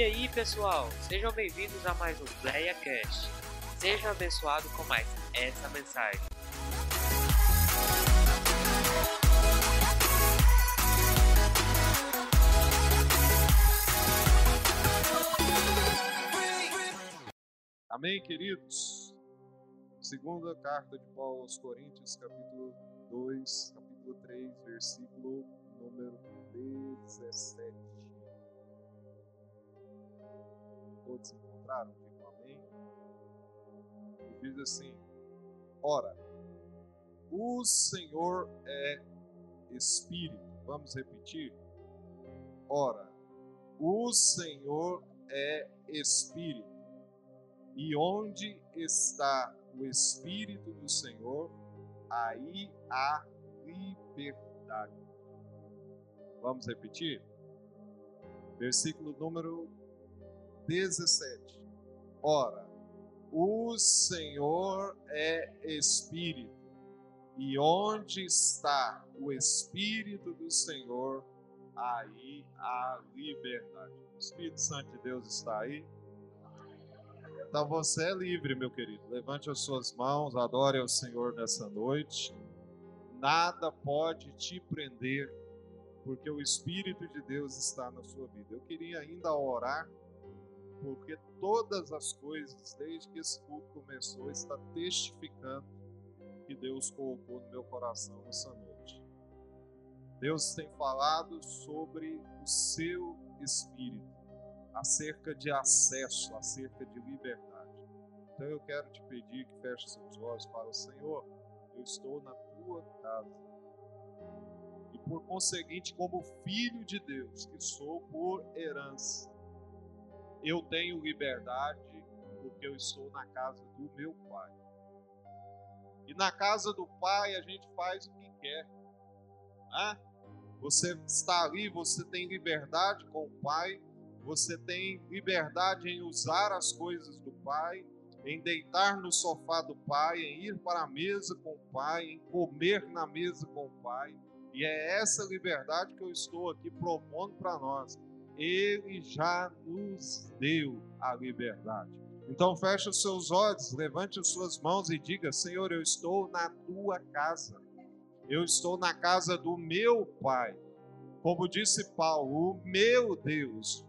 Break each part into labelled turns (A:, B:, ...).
A: E aí, pessoal, sejam bem-vindos a mais um PlayaCast. Seja abençoado com mais essa mensagem.
B: Amém, queridos? Segunda carta de Paulo aos Coríntios, capítulo 2, capítulo 3, versículo número 17. Todos encontraram? Digam amém. E diz assim: Ora, o Senhor é Espírito. Vamos repetir? Ora, o Senhor é Espírito. E onde está o Espírito do Senhor, aí há liberdade. Vamos repetir? Versículo número 17. Ora, o Senhor é Espírito, e onde está o Espírito do Senhor, aí há liberdade. O Espírito Santo de Deus está aí. Então você é livre, meu querido. Levante as suas mãos, adore ao Senhor nessa noite. Nada pode te prender, porque o Espírito de Deus está na sua vida. Eu queria ainda orar, porque todas as coisas, desde que esse culto começou, está testificando que Deus colocou no meu coração nessa noite. Deus tem falado sobre o seu Espírito acerca de acesso, acerca de liberdade. Então eu quero te pedir que feche seus olhos para o Senhor. Eu estou na tua casa. E por conseguinte, como filho de Deus, que sou por herança, eu tenho liberdade porque eu estou na casa do meu Pai. E na casa do Pai a gente faz o que quer. Ah, você está ali, você tem liberdade com o Pai, você tem liberdade em usar as coisas do Pai, em deitar no sofá do Pai, em ir para a mesa com o Pai, em comer na mesa com o Pai. E é essa liberdade que eu estou aqui propondo para nós. Ele já nos deu a liberdade. Então feche os seus olhos, levante as suas mãos e diga: Senhor, eu estou na tua casa. Eu estou na casa do meu Pai. Como disse Paulo, o meu Deus,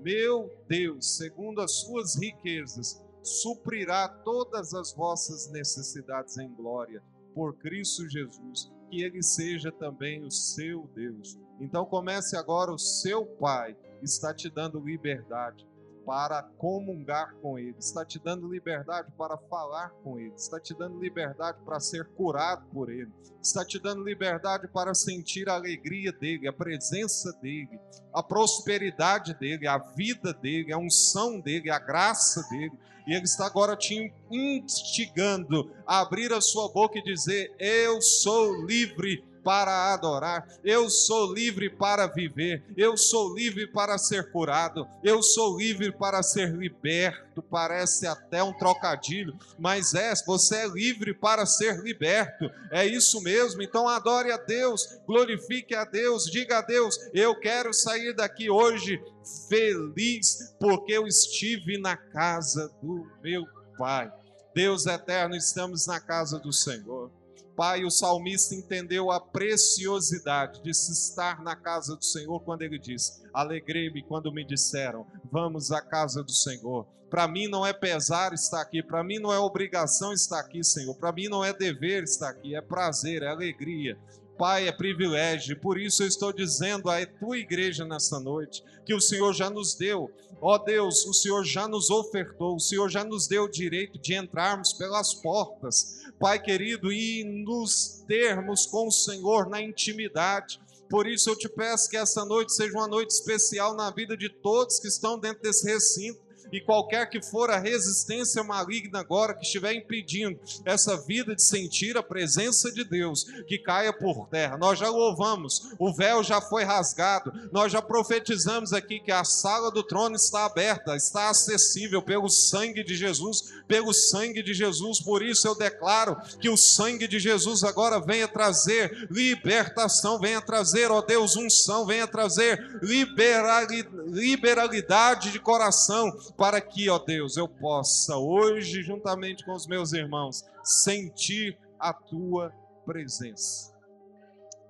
B: meu Deus, segundo as suas riquezas, suprirá todas as vossas necessidades em glória por Cristo Jesus, que Ele seja também o seu Deus. Então comece agora, o seu Pai está te dando liberdade para comungar com Ele, está te dando liberdade para falar com Ele, está te dando liberdade para ser curado por Ele, está te dando liberdade para sentir a alegria dEle, a presença dEle, a prosperidade dEle, a vida dEle, a unção dEle, a graça dEle. E Ele está agora te instigando a abrir a sua boca e dizer: Eu sou livre para adorar, eu sou livre para viver, eu sou livre para ser curado, eu sou livre para ser liberto. Parece até um trocadilho, mas é, você é livre para ser liberto, é isso mesmo. Então adore a Deus, glorifique a Deus, diga a Deus: eu quero sair daqui hoje feliz, porque eu estive na casa do meu Pai. Deus eterno, estamos na casa do Senhor. Pai, o salmista entendeu a preciosidade de se estar na casa do Senhor quando ele disse: Alegrei-me quando me disseram, vamos à casa do Senhor. Para mim não é pesar estar aqui, para mim não é obrigação estar aqui, Senhor. Para mim não é dever estar aqui, é prazer, é alegria. Pai, é privilégio. Por isso eu estou dizendo à tua igreja nessa noite que o Senhor já nos deu. Ó Deus, o Senhor já nos ofertou, o Senhor já nos deu o direito de entrarmos pelas portas Pai querido, e nos termos com o Senhor na intimidade. Por isso eu te peço que essa noite seja uma noite especial na vida de todos que estão dentro desse recinto e qualquer que for a resistência maligna agora que estiver impedindo essa vida de sentir a presença de Deus, que caia por terra. Nós já louvamos, o véu já foi rasgado, nós já profetizamos aqui que a sala do trono está aberta, está acessível pelo sangue de Jesus, pelo sangue de Jesus. Por isso eu declaro que o sangue de Jesus agora venha trazer libertação, venha trazer, ó Deus, unção, venha trazer liberalidade de coração, para que, ó Deus, eu possa hoje, juntamente com os meus irmãos, sentir a tua presença.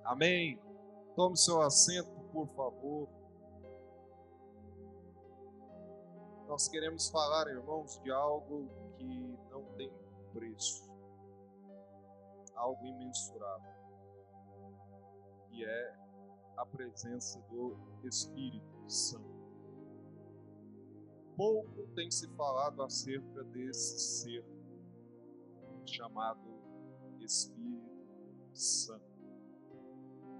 B: Amém. Tome seu assento, por favor. Nós queremos falar, irmãos, de algo que não tem preço, algo imensurável, e é a presença do Espírito Santo. Pouco tem se falado acerca desse ser chamado Espírito Santo.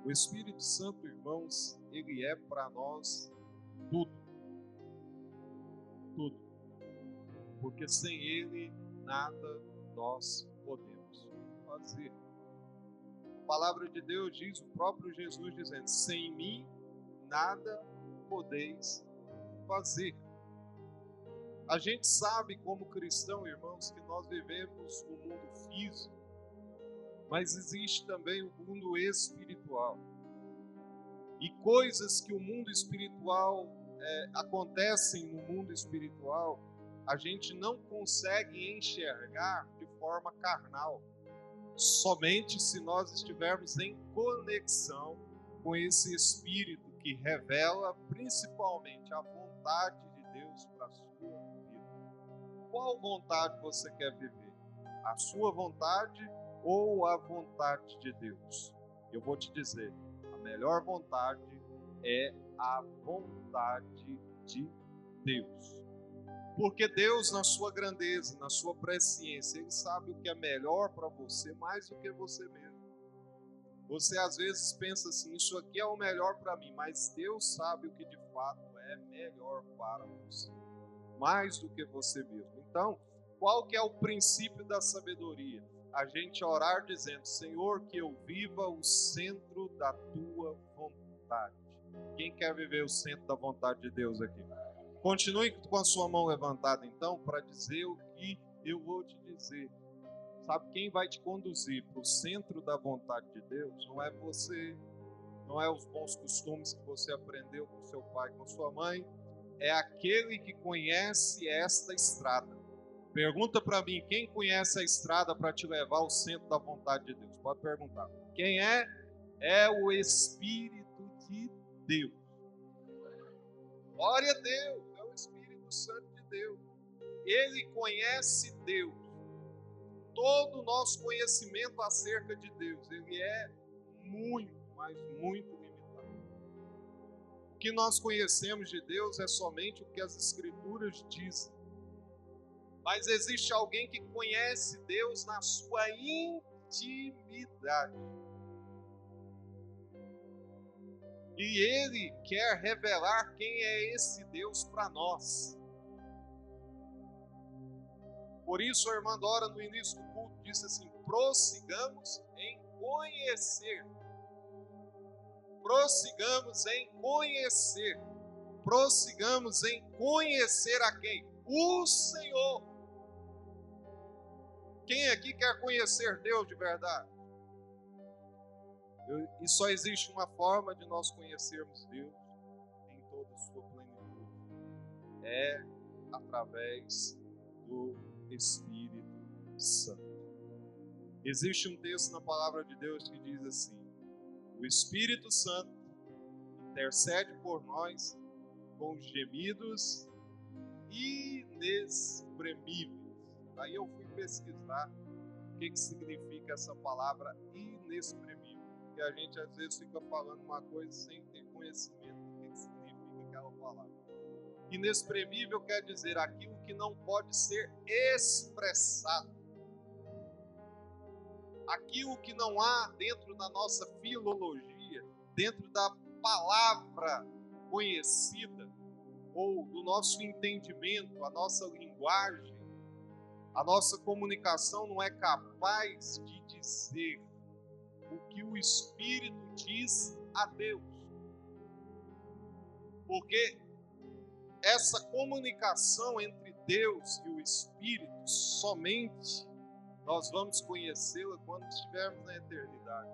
B: O Espírito Santo, irmãos, ele é para nós tudo. Tudo. Porque sem ele nada nós podemos fazer. A palavra de Deus diz, o próprio Jesus dizendo: sem mim nada podeis fazer. A gente sabe, como cristão, irmãos, que nós vivemos no mundo físico, mas existe também o mundo espiritual. E coisas que o mundo espiritual é, acontecem no mundo espiritual, a gente não consegue enxergar de forma carnal. Somente se nós estivermos em conexão com esse espírito que revela principalmente a vontade de Deus para a sua vida. Qual vontade você quer viver? A sua vontade ou a vontade de Deus? Eu vou te dizer, a melhor vontade é a vontade de Deus. Porque Deus, na sua grandeza, na sua presciência, Ele sabe o que é melhor para você mais do que você mesmo. Você às vezes pensa assim: isso aqui é o melhor para mim, mas Deus sabe o que de fato é melhor para você, mais do que você mesmo. Então, qual que é o princípio da sabedoria? A gente orar dizendo: Senhor, que eu viva o centro da tua vontade. Quem quer viver o centro da vontade de Deus aqui? Continue com a sua mão levantada, então, para dizer o que eu vou te dizer. Sabe quem vai te conduzir para o centro da vontade de Deus? Não é você, não é os bons costumes que você aprendeu com seu pai, com sua mãe. É aquele que conhece esta estrada. Pergunta para mim, quem conhece a estrada para te levar ao centro da vontade de Deus? Pode perguntar. Quem é? É o Espírito de Deus. Glória a Deus. Santo de Deus. Ele conhece Deus. Todo o nosso conhecimento acerca de Deus, ele é muito, mas muito limitado. O que nós conhecemos de Deus é somente o que as Escrituras dizem. Mas existe alguém que conhece Deus na sua intimidade. E ele quer revelar quem é esse Deus para nós. Por isso, a irmã Dora, no início do culto, disse assim: prossigamos em conhecer. Prossigamos em conhecer. Prossigamos em conhecer a quem? O Senhor. Quem aqui quer conhecer Deus de verdade? e só existe uma forma de nós conhecermos Deus em toda a sua plenitude. É através do Espírito Santo. Existe um texto na palavra de Deus que diz assim: O Espírito Santo intercede por nós com gemidos inexprimíveis. Aí eu fui pesquisar o que, que significa essa palavra inexprimível. Porque a gente às vezes fica falando uma coisa sem ter conhecimento do que, que significa aquela palavra. Inexprimível quer dizer aquilo que não pode ser expressado. Aquilo que não há dentro da nossa filologia, dentro da palavra conhecida, ou do nosso entendimento, a nossa linguagem, a nossa comunicação não é capaz de dizer o que o Espírito diz a Deus. Porque essa comunicação entre Deus e o Espírito somente nós vamos conhecê-la quando estivermos na eternidade.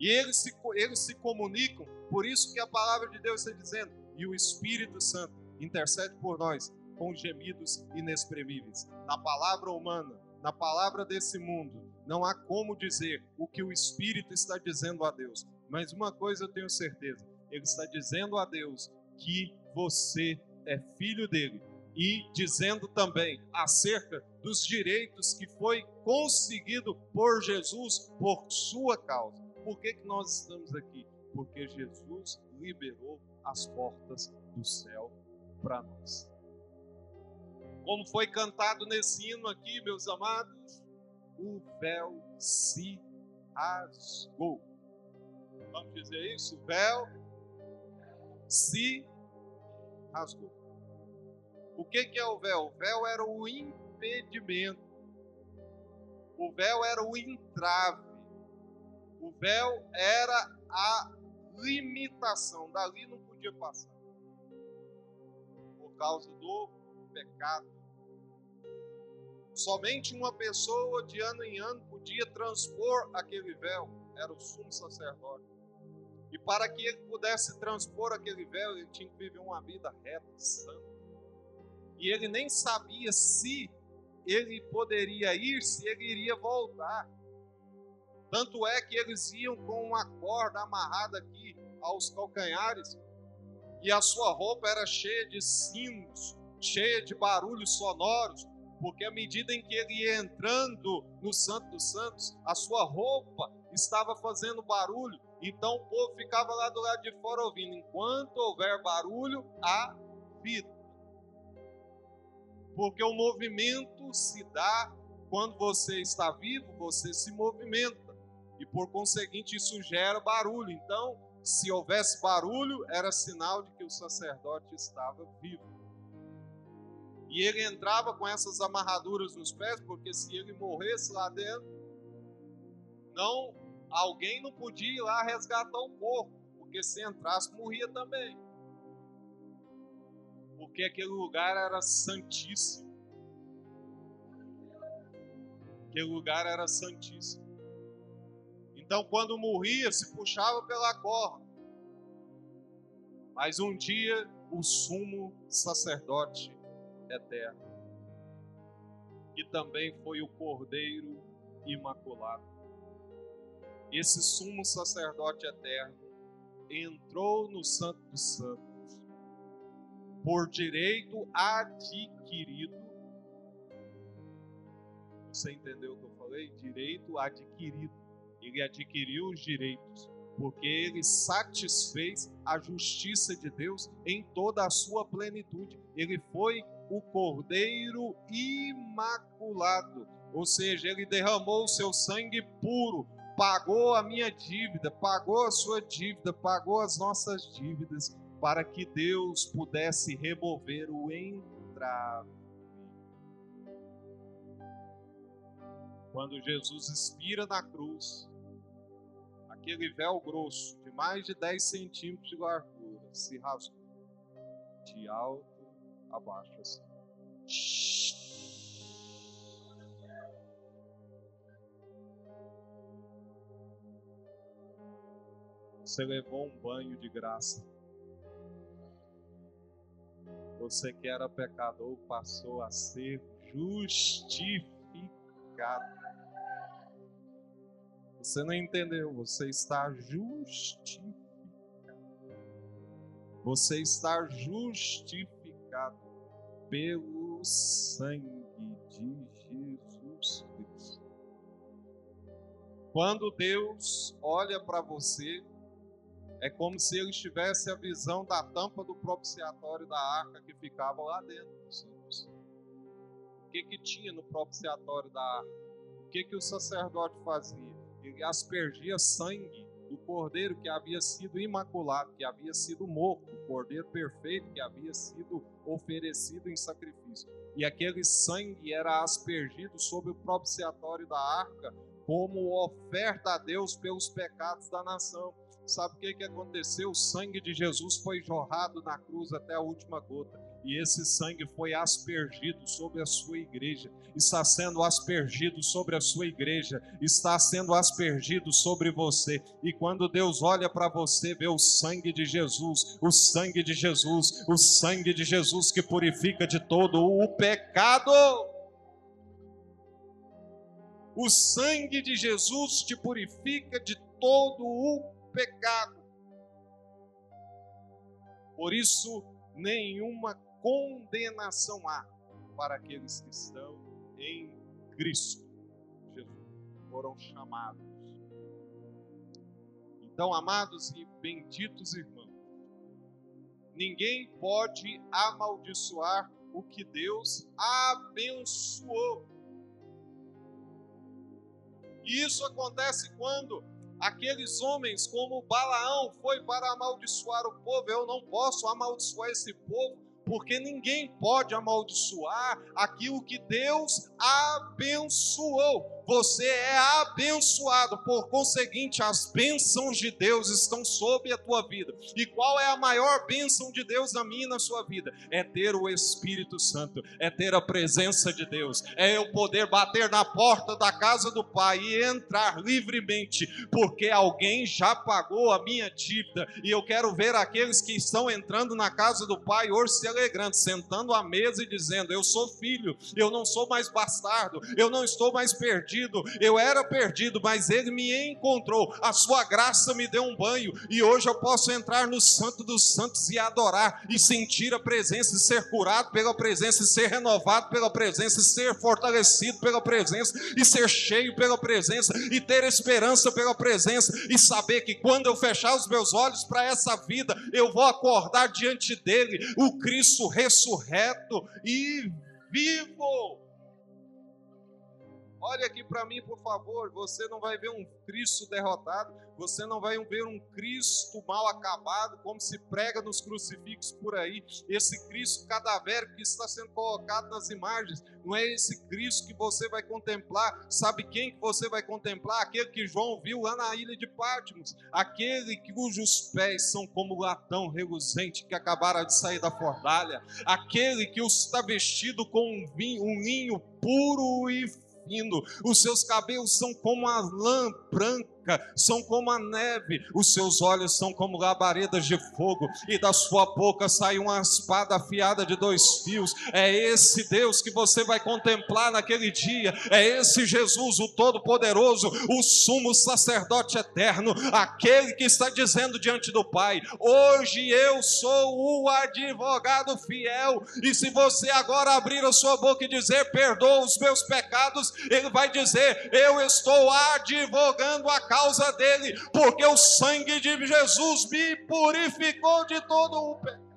B: E eles se, eles se comunicam, por isso que a palavra de Deus está dizendo, e o Espírito Santo intercede por nós com gemidos inexprimíveis. Na palavra humana, na palavra desse mundo, não há como dizer o que o Espírito está dizendo a Deus. Mas uma coisa eu tenho certeza: ele está dizendo a Deus que você é filho dele e dizendo também acerca dos direitos que foi conseguido por Jesus por sua causa. Por que, que nós estamos aqui? Porque Jesus liberou as portas do céu para nós. Como foi cantado nesse hino aqui, meus amados, o véu se rasgou. Vamos dizer isso? O véu se rasgou. O que, que é o véu? O véu era o impedimento. O véu era o entrave. O véu era a limitação. Dali não podia passar. Por causa do pecado Somente uma pessoa de ano em ano podia transpor aquele véu, era o sumo sacerdote. E para que ele pudesse transpor aquele véu, ele tinha que viver uma vida reta, santa. E ele nem sabia se ele poderia ir, se ele iria voltar. Tanto é que eles iam com uma corda amarrada aqui aos calcanhares, e a sua roupa era cheia de sinos, cheia de barulhos sonoros, porque à medida em que ele ia entrando no Santo dos Santos, a sua roupa estava fazendo barulho, então o povo ficava lá do lado de fora ouvindo. Enquanto houver barulho, há vida. Porque o movimento se dá quando você está vivo, você se movimenta. E por conseguinte, isso gera barulho. Então, se houvesse barulho, era sinal de que o sacerdote estava vivo. E ele entrava com essas amarraduras nos pés, porque se ele morresse lá dentro, não alguém não podia ir lá resgatar o corpo, porque se entrasse morria também. Porque aquele lugar era santíssimo. Aquele lugar era santíssimo. Então, quando morria, se puxava pela corda. Mas um dia, o sumo sacerdote eterno. E também foi o Cordeiro Imaculado. Esse sumo sacerdote eterno entrou no Santo dos Santos por direito adquirido. Você entendeu o que eu falei? Direito adquirido. Ele adquiriu os direitos porque ele satisfez a justiça de Deus em toda a sua plenitude. Ele foi o Cordeiro imaculado, ou seja, ele derramou o seu sangue puro, pagou a minha dívida, pagou a sua dívida, pagou as nossas dívidas, para que Deus pudesse remover o entrave. Quando Jesus expira na cruz, aquele véu grosso de mais de 10 centímetros de largura se rasgou de alto abaixo assim. Você levou um banho de graça. Você que era pecador passou a ser justificado. Você não entendeu, você está justificado. Você está justificado pelo sangue de Jesus Cristo. Quando Deus olha para você, é como se ele tivesse a visão da tampa do propiciatório da arca que ficava lá dentro. O que que tinha no propiciatório da arca? O que que o sacerdote fazia? Ele aspergia sangue do cordeiro que havia sido imaculado, que havia sido morto, o cordeiro perfeito que havia sido oferecido em sacrifício. E aquele sangue era aspergido sobre o propiciatório da arca como oferta a Deus pelos pecados da nação. Sabe o que, que aconteceu? O sangue de Jesus foi jorrado na cruz até a última gota. e esse sangue foi aspergido sobre a sua igreja, está sendo aspergido sobre a sua igreja, está sendo aspergido sobre você. E quando Deus olha para você, vê o sangue de Jesus, o sangue de Jesus, o sangue de Jesus que purifica de todo o pecado. O sangue de Jesus te purifica de todo o pecado. Por isso, nenhuma condenação há para aqueles que estão em Cristo Jesus. Foram chamados. Então, amados e benditos irmãos, ninguém pode amaldiçoar o que Deus abençoou. E isso acontece quando aqueles homens, como Balaão, foi para amaldiçoar o povo. Eu não posso amaldiçoar esse povo, porque ninguém pode amaldiçoar aquilo que Deus abençoou você é abençoado, por conseguinte, as bênçãos de Deus estão sobre a tua vida. E qual é a maior bênção de Deus na minha e na sua vida? É ter o Espírito Santo, é ter a presença de Deus, é eu poder bater na porta da casa do Pai e entrar livremente, porque alguém já pagou a minha dívida. E eu quero ver aqueles que estão entrando na casa do Pai hoje se alegrando, sentando à mesa e dizendo: Eu sou filho, eu não sou mais bastardo, eu não estou mais perdido perdido, eu era perdido, mas Ele me encontrou. A Sua graça me deu um banho e hoje eu posso entrar no Santo dos Santos e adorar e sentir a presença e ser curado pela presença e ser renovado pela presença e ser fortalecido pela presença e ser cheio pela presença e ter esperança pela presença e saber que quando eu fechar os meus olhos para essa vida, eu vou acordar diante dele, o Cristo ressurreto e vivo. Olhe aqui para mim, por favor. Você não vai ver um Cristo derrotado, você não vai ver um Cristo mal acabado, como se prega nos crucifixos por aí. Esse Cristo cadavérico que está sendo colocado nas imagens, não é esse Cristo que você vai contemplar. Sabe quem que você vai contemplar? Aquele que João viu lá na ilha de Patmos, aquele cujos pés são como latão reluzente que acabaram de sair da fornalha, aquele que está vestido com um, vinho, um linho puro e os seus cabelos são como a lã branca são como a neve, os seus olhos são como labaredas de fogo, e da sua boca sai uma espada afiada de dois fios. É esse Deus que você vai contemplar naquele dia, é esse Jesus, o Todo-Poderoso, o sumo sacerdote eterno, aquele que está dizendo diante do Pai: Hoje eu sou o advogado fiel, e se você agora abrir a sua boca e dizer perdoa os meus pecados, ele vai dizer: Eu estou advogando a causa dele, porque o sangue de Jesus me purificou de todo o pecado.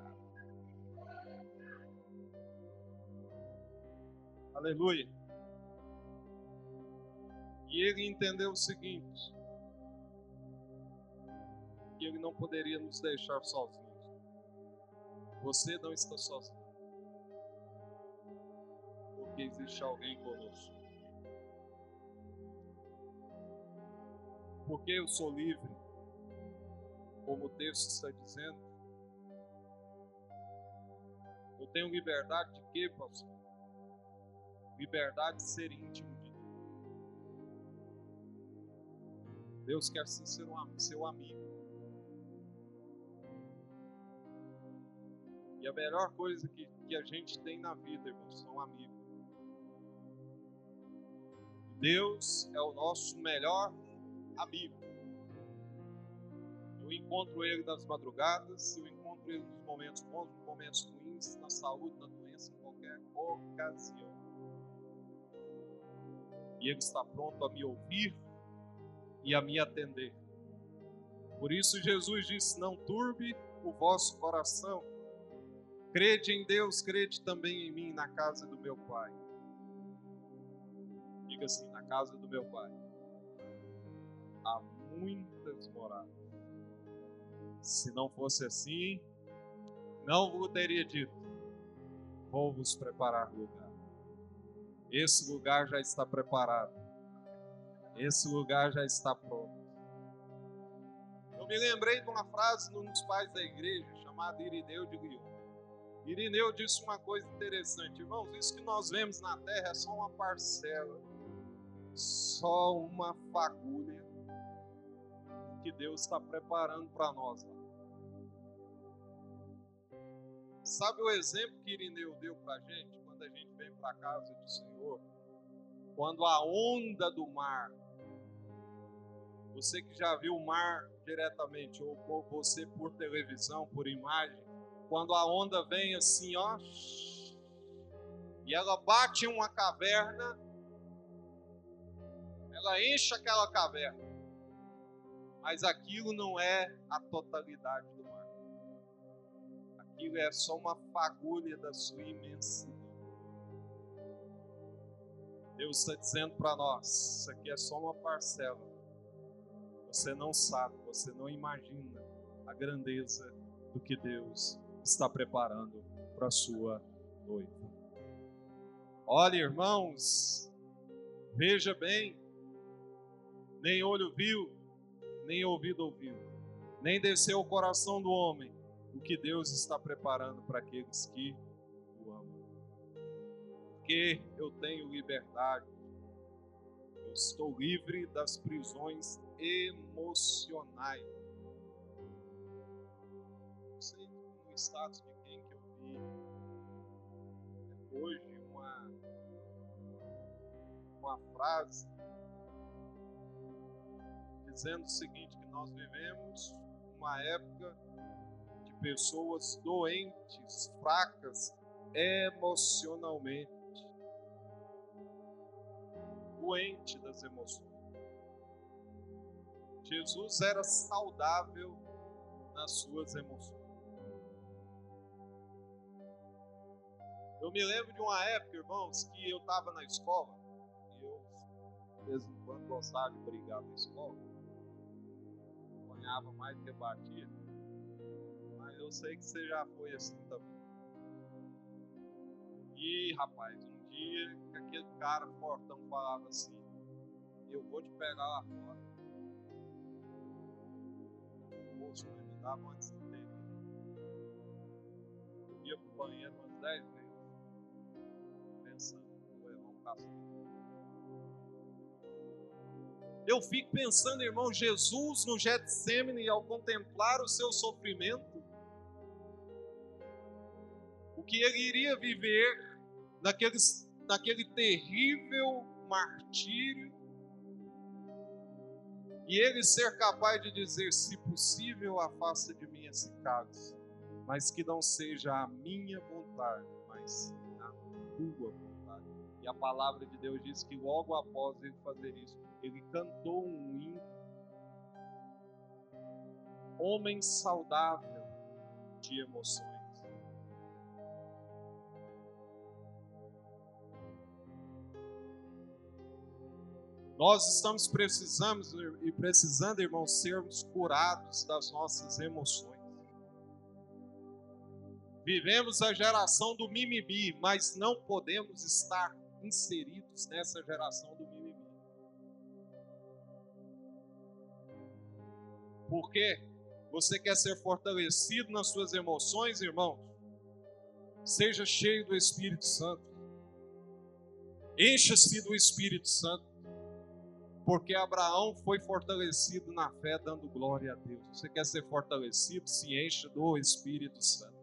B: Aleluia. E ele entendeu o seguinte: que ele não poderia nos deixar sozinhos. Você não está sozinho. Porque existe alguém conosco. Porque eu sou livre, como o texto está dizendo. Eu tenho liberdade de quê, pastor? Liberdade de ser íntimo de Deus. Deus quer ser seu amigo. E a melhor coisa que, que a gente tem na vida, irmãos, são amigos. Deus é o nosso melhor amigo. Eu encontro ele nas madrugadas, eu encontro ele nos momentos bons, nos momentos ruins, na saúde, na doença, em qualquer ocasião. E ele está pronto a me ouvir e a me atender. Por isso Jesus disse: Não turbe o vosso coração. Crede em Deus, crede também em mim, na casa do meu Pai. Diga assim: na casa do meu Pai há muitas moradas. Se não fosse assim, não vos teria dito: vou vos preparar lugar. Esse lugar já está preparado. Esse lugar já está pronto. Eu me lembrei de uma frase nos pais da igreja chamada Irineu de Lyon. Irineu disse uma coisa interessante, irmãos. Isso que nós vemos na terra é só uma parcela, só uma fagulha que Deus está preparando para nós. Sabe o exemplo que Irineu deu para a gente quando a gente vem para a casa do Senhor? Quando a onda do mar, você que já viu o mar diretamente, ou você por televisão, por imagem, quando a onda vem assim, ó, e ela bate em uma caverna, ela enche aquela caverna, mas aquilo não é a totalidade do mar. Aquilo é só uma fagulha da sua imensidão. Deus está dizendo para nós: isso aqui é só uma parcela. Você não sabe, você não imagina a grandeza do que Deus está preparando para a sua noiva. Olha, irmãos, veja bem, nem olho viu, nem ouvido ouviu, nem desceu o coração do homem o que Deus está preparando para aqueles que o amam. Porque eu tenho liberdade, eu estou livre das prisões emocionais. Status de quem que eu vi. Hoje uma, uma frase dizendo o seguinte, que nós vivemos uma época de pessoas doentes, fracas emocionalmente, doente das emoções. Jesus era saudável nas suas emoções. Eu me lembro de uma época, irmãos, que eu estava na escola, e eu, de vez em quando, gostava de brigar na escola. Apanhava mais do que batia. Mas eu sei que você já foi assim também. E, rapaz, um dia que aquele cara fortão falava assim: Eu vou te pegar lá fora. Poxa, me dava uma disciplina. Eu ia pro banheiro umas 10 vezes. Eu fico pensando, irmão, Jesus no Getsemane, ao contemplar o seu sofrimento, o que ele iria viver naquele, naquele terrível martírio, e ele ser capaz de dizer: se possível, afasta de mim esse cálice, mas que não seja a minha vontade, mas a tua vontade. E a palavra de Deus diz que logo após ele fazer isso, ele cantou um hino. Homem saudável de emoções. Nós estamos precisando e precisando, irmãos, sermos curados das nossas emoções. Vivemos a geração do mimimi, mas não podemos estar inseridos nessa geração do mimimi. Porque você quer ser fortalecido nas suas emoções, irmãos? Seja cheio do Espírito Santo. Encha-se do Espírito Santo. Porque Abraão foi fortalecido na fé, dando glória a Deus. Você quer ser fortalecido? Se encha do Espírito Santo.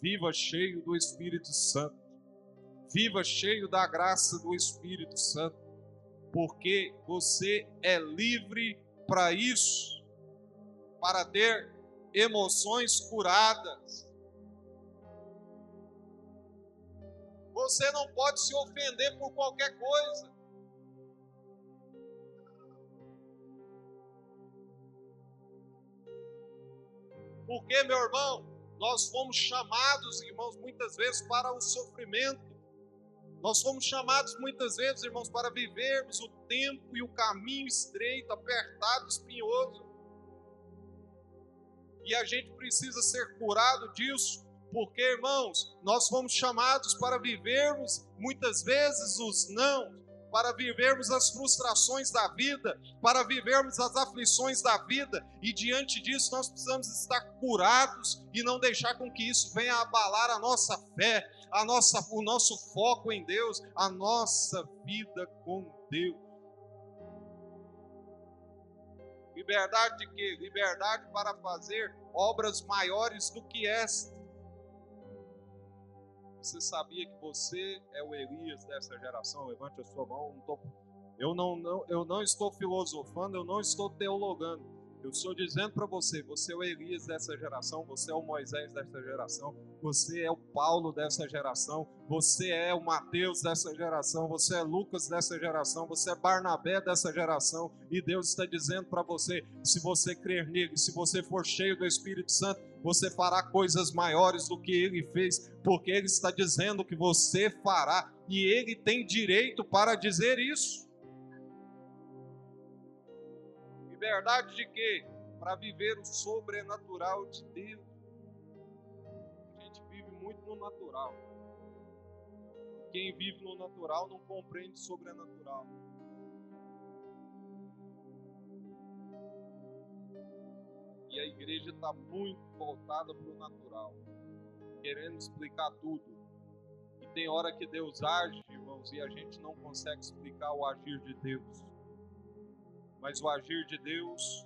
B: Viva cheio do Espírito Santo. Viva cheio da graça do Espírito Santo, porque você é livre para isso, para ter emoções curadas. Você não pode se ofender por qualquer coisa. Porque, meu irmão, nós fomos chamados, irmãos, muitas vezes para o sofrimento. Nós fomos chamados muitas vezes, irmãos, para vivermos o tempo e o caminho estreito, apertado, espinhoso. E a gente precisa ser curado disso, porque, irmãos, nós fomos chamados para vivermos muitas vezes os não, para vivermos as frustrações da vida, para vivermos as aflições da vida, e diante disso nós precisamos estar curados e não deixar com que isso venha abalar a nossa fé, a nossa, o nosso foco em Deus, a nossa vida com Deus. Liberdade de quê? Liberdade para fazer obras maiores do que esta. Você sabia que você é o Elias dessa geração? Levante a sua mão. Eu, não, não, eu não estou filosofando, eu não estou teologando. Eu estou dizendo para você: você é o Elias dessa geração, você é o Moisés dessa geração, você é o Paulo dessa geração, você é o Mateus dessa geração, você é Lucas dessa geração, você é Barnabé dessa geração, e Deus está dizendo para você: se você crer nele, se você for cheio do Espírito Santo, você fará coisas maiores do que ele fez, porque ele está dizendo que você fará, e ele tem direito para dizer isso. Liberdade de quê? Para viver o sobrenatural de Deus. A gente vive muito no natural. Quem vive no natural não compreende o sobrenatural. E a igreja está muito voltada para o natural, querendo explicar tudo. E tem hora que Deus age, irmãos, e a gente não consegue explicar o agir de Deus. Mas o agir de Deus,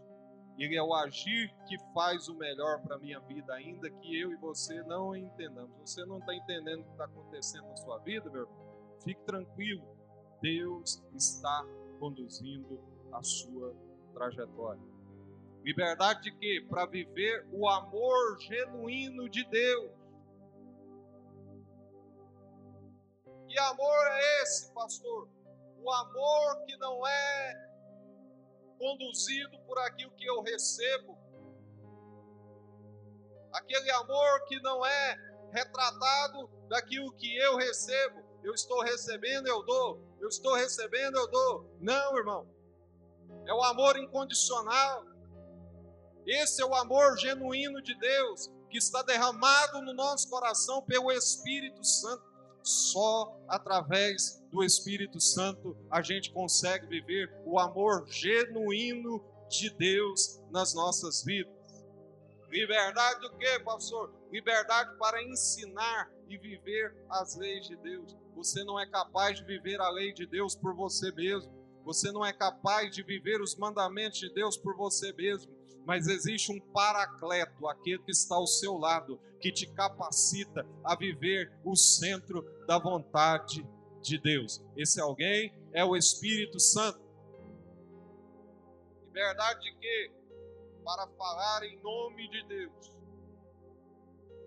B: ele é o agir que faz o melhor para a minha vida, ainda que eu e você não entendamos. Você não está entendendo o que está acontecendo na sua vida, meu irmão? Fique tranquilo, Deus está conduzindo a sua trajetória. Liberdade de quê? Para viver o amor genuíno de Deus. Que amor é esse, pastor? O amor que não é conduzido por aquilo que eu recebo. Aquele amor que não é retratado daquilo que eu recebo. Eu estou recebendo, eu dou. Eu estou recebendo, eu dou. Não, irmão. É o amor incondicional. Esse é o amor genuíno de Deus que está derramado no nosso coração pelo Espírito Santo. Só através do Espírito Santo a gente consegue viver o amor genuíno de Deus nas nossas vidas. Liberdade do que, pastor? Liberdade para ensinar e viver as leis de Deus. Você não é capaz de viver a lei de Deus por você mesmo. Você não é capaz de viver os mandamentos de Deus por você mesmo mas existe um paracleto, aquele que está ao seu lado, que te capacita a viver o centro da vontade de Deus. Esse alguém é o Espírito Santo. Liberdade de quê? Para falar em nome de Deus,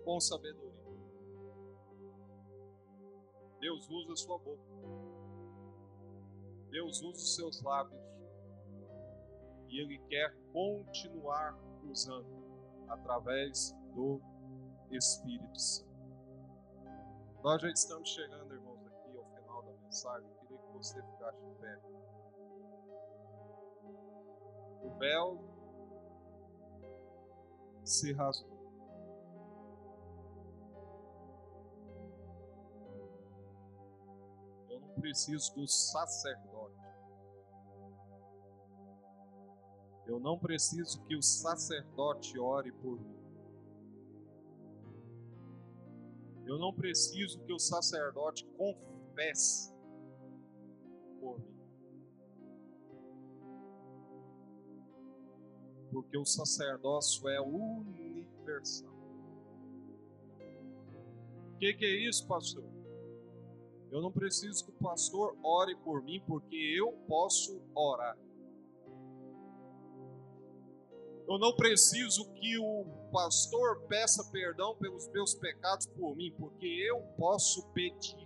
B: com sabedoria. Deus usa a sua boca. Deus usa os seus lábios e Ele quer continuar usando através do Espírito Santo. Nós já estamos chegando, irmãos, mensagem. Eu queria que você ficasse de pé. O véu se rasgou. Eu não preciso do sacerdote Eu não preciso que o sacerdote ore por mim. Eu não preciso que o sacerdote confesse por mim. Porque o sacerdócio é universal. O que, que é isso, pastor? Eu não preciso que o pastor ore por mim, porque eu posso orar. Eu não preciso que o pastor peça perdão pelos meus pecados por mim, porque eu posso pedir.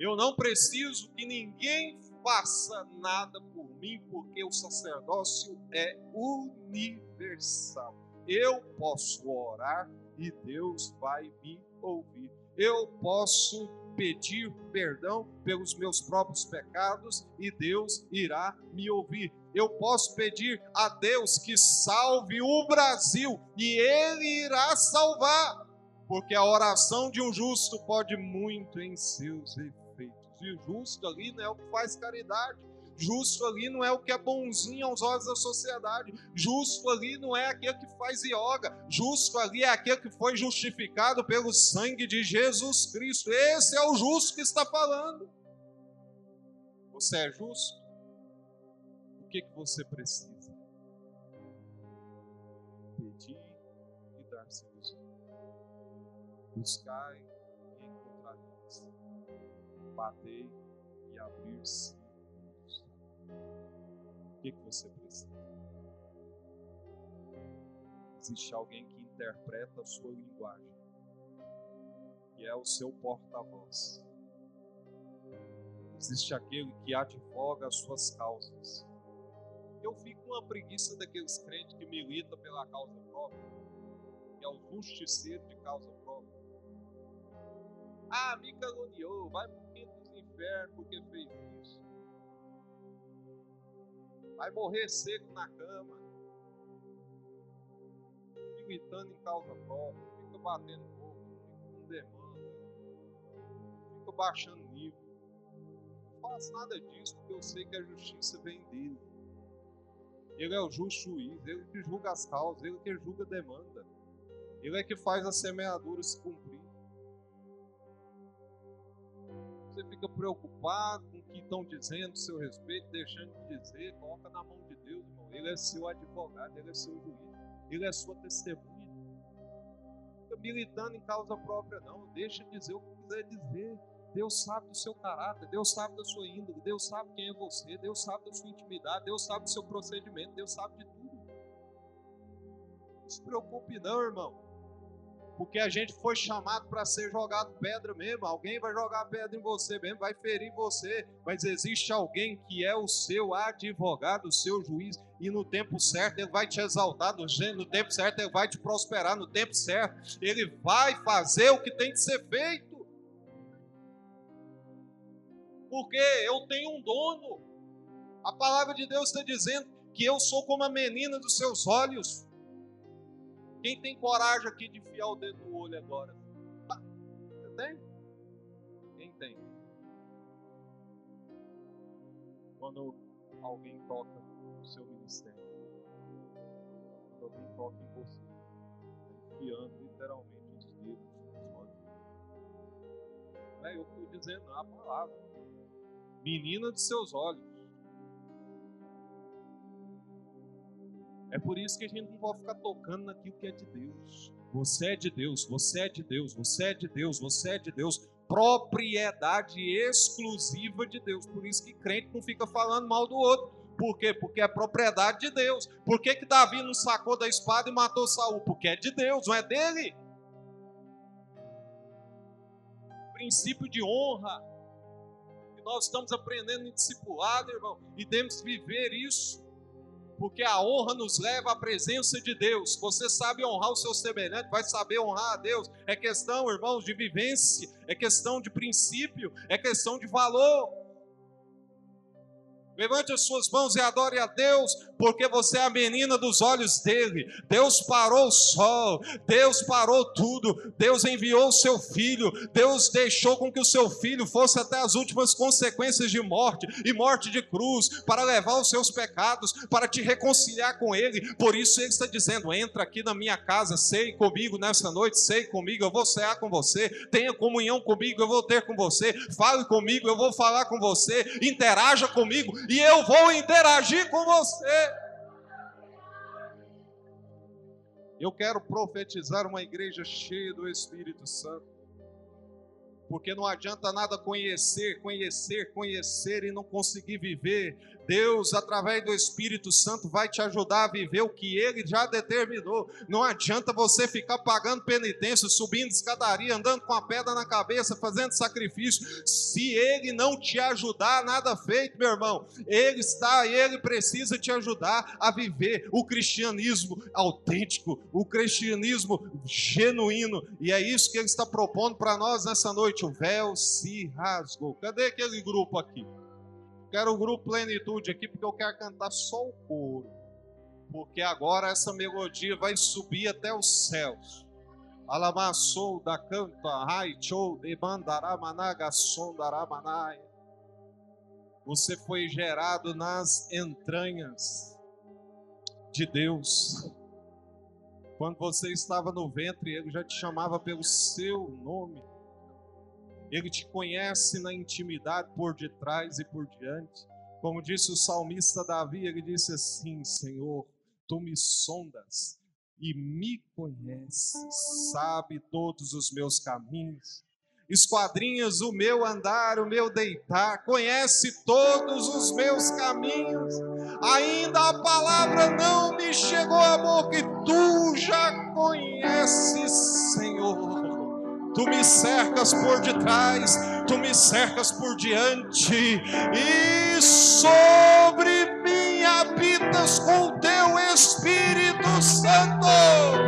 B: Eu não preciso que ninguém faça nada por mim, porque o sacerdócio é universal. Eu posso orar e Deus vai me ouvir. Eu posso pedir perdão pelos meus próprios pecados e Deus irá me ouvir. Eu posso pedir a Deus que salve o Brasil e Ele irá salvar, Porque a oração de um justo pode muito em seus efeitos. O justo ali não é o que faz caridade. Justo ali não é o que é bonzinho aos olhos da sociedade. Justo ali não é aquele que faz yoga. Justo ali é aquele que foi justificado pelo sangue de Jesus Cristo. Esse é o justo que está falando. Você é justo? O que, que você precisa? Pedir e dar-se vos Buscai e encontrareis. Batei e abrir-se o que, que você precisa? Existe alguém que interpreta a sua linguagem, que é o seu porta-voz. Existe aquele que advoga as suas causas. Eu fico com a preguiça daqueles crentes que militam pela causa própria, que é o justiceiro de causa própria. Ah, me caluniou, vai para o quinto dos infernos porque fez isso vai morrer seco na cama, gritando em causa própria, fica batendo fogo, fica com demanda, fica baixando nível. Não faço nada disso porque eu sei que a justiça vem dele. Ele é o justo juiz, ele que julga as causas, ele que julga a demanda. Ele é que faz a semeadura se cumprir. Você fica preocupado com o que estão dizendo a seu respeito, deixando de dizer, coloca na mão de Deus, irmão. Ele é seu advogado, ele é seu juiz, ele é sua testemunha. Fica militando em causa própria, não. Deixa dizer o que quiser dizer. Deus sabe do seu caráter, Deus sabe da sua índole, Deus sabe quem é você, Deus sabe da sua intimidade, Deus sabe do seu procedimento, Deus sabe de tudo. Não se preocupe, não, irmão porque a gente foi chamado para ser jogado pedra mesmo. Alguém vai jogar pedra em você mesmo, vai ferir você, mas existe alguém que é o seu advogado, o seu juiz, e no tempo certo ele vai te exaltar, no tempo certo ele vai te prosperar, no tempo certo ele vai fazer o que tem que ser feito. Porque eu tenho um dono. A palavra de Deus está dizendo que eu sou como a menina dos seus olhos. Quem tem coragem aqui de enfiar o dedo no olho agora? Você tem? Quem tem? Quando alguém toca no seu ministério, quando alguém toca em você, enfiando literalmente os dedos nos olhos. Não é eu que estou dizendo, não, é a palavra. Menina de seus olhos. É por isso que a gente não pode ficar tocando naquilo que é de Deus. Você é de Deus, você é de Deus, você é de Deus, você é de Deus. Propriedade exclusiva de Deus. Por isso que crente não fica falando mal do outro. Por quê? Porque é propriedade de Deus. Por que, que Davi não sacou da espada e matou Saul? Porque é de Deus, não é dele. Princípio de honra. Que nós estamos aprendendo em discipulado, irmão. E que viver isso porque a honra nos leva à presença de Deus. Você sabe honrar o seu semelhante, vai saber honrar a Deus. É questão, irmãos, de vivência, é questão de princípio, é questão de valor. Levante as suas mãos e adore a Deus, porque você é a menina dos olhos dele. Deus parou o sol, Deus parou tudo, Deus enviou o seu filho, Deus deixou com que o seu filho fosse até as últimas consequências de morte e morte de cruz, para levar os seus pecados, para te reconciliar com ele. Por isso ele está dizendo: entra aqui na minha casa, sei comigo nessa noite, sei comigo, eu vou cear com você, tenha comunhão comigo, eu vou ter com você, fale comigo, eu vou falar com você, interaja comigo e eu vou interagir com você. Eu quero profetizar uma igreja cheia do Espírito Santo. Porque não adianta nada conhecer, conhecer, conhecer e não conseguir viver. Deus, através do Espírito Santo, vai te ajudar a viver o que Ele já determinou. Não adianta você ficar pagando penitência, subindo escadaria, andando com a pedra na cabeça, fazendo sacrifício. Se Ele não te ajudar, nada feito, meu irmão. Ele está, Ele precisa te ajudar a viver o cristianismo autêntico, o cristianismo genuíno. E é isso que Ele está propondo para nós nessa noite. O véu se rasgou. Cadê aquele grupo aqui? Quero o grupo Plenitude aqui porque eu quero cantar só o coro. Porque agora essa melodia vai subir até os céus. Alamassou da canta, raichou, demandaramanaga, sondaramanai. Você foi gerado nas entranhas de Deus. Quando você estava no ventre, Ele já te chamava pelo seu nome. Ele te conhece na intimidade por detrás e por diante. Como disse o salmista Davi, ele disse assim: Senhor, tu me sondas e me conhece, sabe todos os meus caminhos, esquadrinhas o meu andar, o meu deitar, conhece todos os meus caminhos. Ainda a palavra não me chegou à boca e tu já conheces, Senhor. Tu me cercas por detrás, tu me cercas por diante, e sobre mim habitas com teu Espírito Santo.